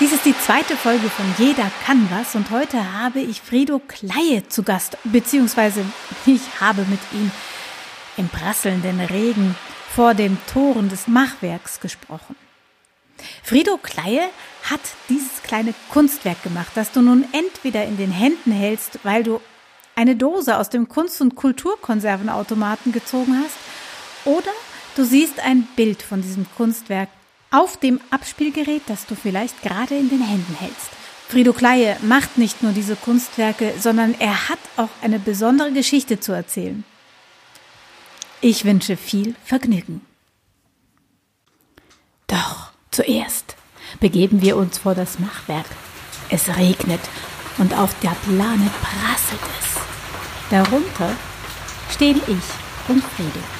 Dies ist die zweite Folge von Jeder kann was und heute habe ich Frido Kleie zu Gast, beziehungsweise ich habe mit ihm im prasselnden Regen vor dem Toren des Machwerks gesprochen. Frido Kleie hat dieses kleine Kunstwerk gemacht, das du nun entweder in den Händen hältst, weil du eine Dose aus dem Kunst- und Kulturkonservenautomaten gezogen hast, oder du siehst ein Bild von diesem Kunstwerk auf dem Abspielgerät, das du vielleicht gerade in den Händen hältst. Frido Kleie macht nicht nur diese Kunstwerke, sondern er hat auch eine besondere Geschichte zu erzählen. Ich wünsche viel Vergnügen. Doch zuerst begeben wir uns vor das Machwerk. Es regnet und auf der Plane prasselt es. Darunter stehen ich und Frido.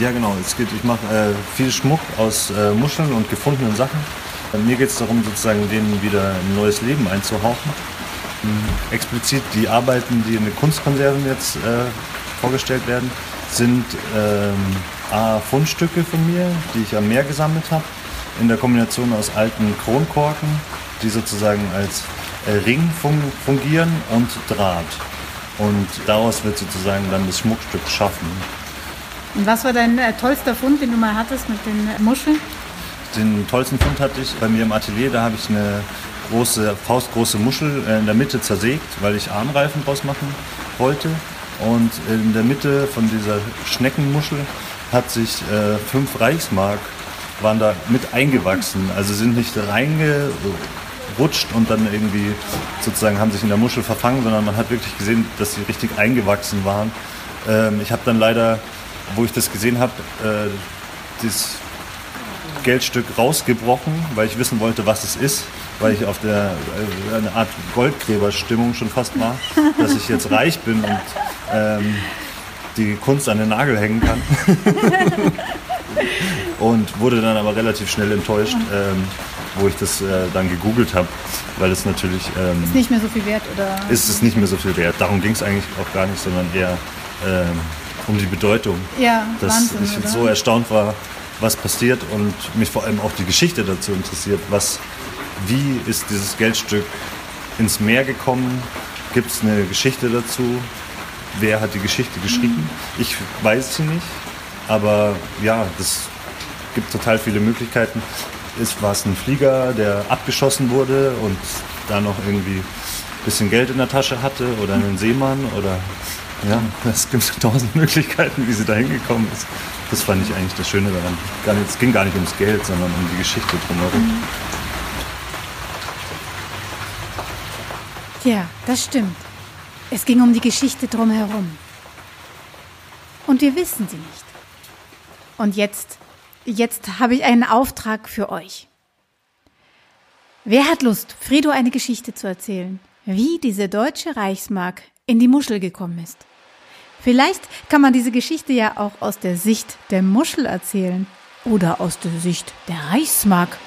Ja, genau. Es geht, ich mache äh, viel Schmuck aus äh, Muscheln und gefundenen Sachen. Mir geht es darum, sozusagen denen wieder ein neues Leben einzuhauchen. Ähm, explizit die Arbeiten, die in den Kunstkonserven jetzt äh, vorgestellt werden, sind ähm, A, Fundstücke von mir, die ich am Meer gesammelt habe, in der Kombination aus alten Kronkorken, die sozusagen als äh, Ring fungieren und Draht. Und daraus wird sozusagen dann das Schmuckstück schaffen. Und was war dein äh, tollster Fund, den du mal hattest mit den Muscheln? Den tollsten Fund hatte ich bei mir im Atelier. Da habe ich eine große, faustgroße Muschel äh, in der Mitte zersägt, weil ich Armreifen draus machen wollte. Und in der Mitte von dieser Schneckenmuschel hat sich äh, fünf Reichsmark waren da mit eingewachsen. Also sind nicht reingerutscht und dann irgendwie sozusagen haben sich in der Muschel verfangen, sondern man hat wirklich gesehen, dass sie richtig eingewachsen waren. Ähm, ich habe dann leider wo ich das gesehen habe, äh, das Geldstück rausgebrochen, weil ich wissen wollte, was es ist, weil ich auf der äh, eine Art Goldgräberstimmung schon fast war, dass ich jetzt reich bin und ähm, die Kunst an den Nagel hängen kann. und wurde dann aber relativ schnell enttäuscht, ähm, wo ich das äh, dann gegoogelt habe, weil es natürlich... Ähm, ist nicht mehr so viel wert, oder? Ist es nicht mehr so viel wert. Darum ging es eigentlich auch gar nicht, sondern eher... Um die Bedeutung. Ja, dass Wahnsinn, ich oder? so erstaunt war, was passiert und mich vor allem auch die Geschichte dazu interessiert. Was, wie ist dieses Geldstück ins Meer gekommen? Gibt es eine Geschichte dazu? Wer hat die Geschichte geschrieben? Mhm. Ich weiß sie nicht, aber ja, das gibt total viele Möglichkeiten. Ist war es ein Flieger, der abgeschossen wurde und da noch irgendwie ein bisschen Geld in der Tasche hatte oder ein Seemann oder ja, es gibt tausend Möglichkeiten, wie sie da hingekommen ist. Das fand ich eigentlich das Schöne daran. Gar nicht, es ging gar nicht ums Geld, sondern um die Geschichte drumherum. Mhm. Ja, das stimmt. Es ging um die Geschichte drumherum. Und wir wissen sie nicht. Und jetzt, jetzt habe ich einen Auftrag für euch. Wer hat Lust, Fredo eine Geschichte zu erzählen, wie diese deutsche Reichsmark in die Muschel gekommen ist? Vielleicht kann man diese Geschichte ja auch aus der Sicht der Muschel erzählen oder aus der Sicht der Reichsmark.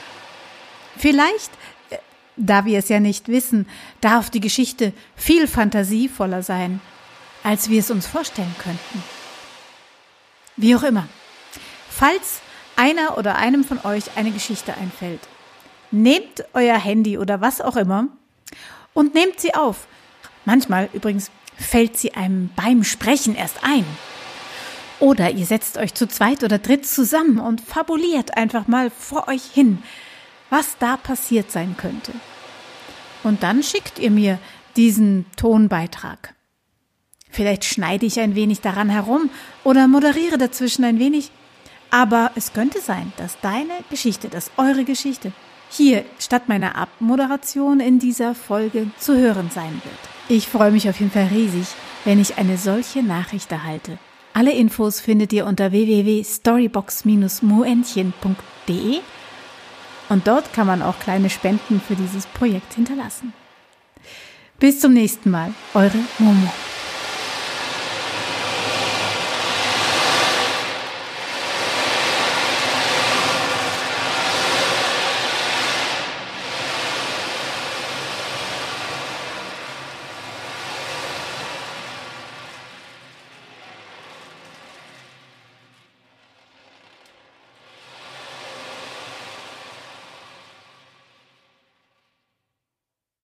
Vielleicht, äh, da wir es ja nicht wissen, darf die Geschichte viel fantasievoller sein, als wir es uns vorstellen könnten. Wie auch immer. Falls einer oder einem von euch eine Geschichte einfällt, nehmt euer Handy oder was auch immer und nehmt sie auf. Manchmal übrigens fällt sie einem beim Sprechen erst ein. Oder ihr setzt euch zu zweit oder dritt zusammen und fabuliert einfach mal vor euch hin, was da passiert sein könnte. Und dann schickt ihr mir diesen Tonbeitrag. Vielleicht schneide ich ein wenig daran herum oder moderiere dazwischen ein wenig. Aber es könnte sein, dass deine Geschichte, dass eure Geschichte hier statt meiner Abmoderation in dieser Folge zu hören sein wird. Ich freue mich auf jeden Fall riesig, wenn ich eine solche Nachricht erhalte. Alle Infos findet ihr unter www.storybox-moentchen.de und dort kann man auch kleine Spenden für dieses Projekt hinterlassen. Bis zum nächsten Mal, eure Momo.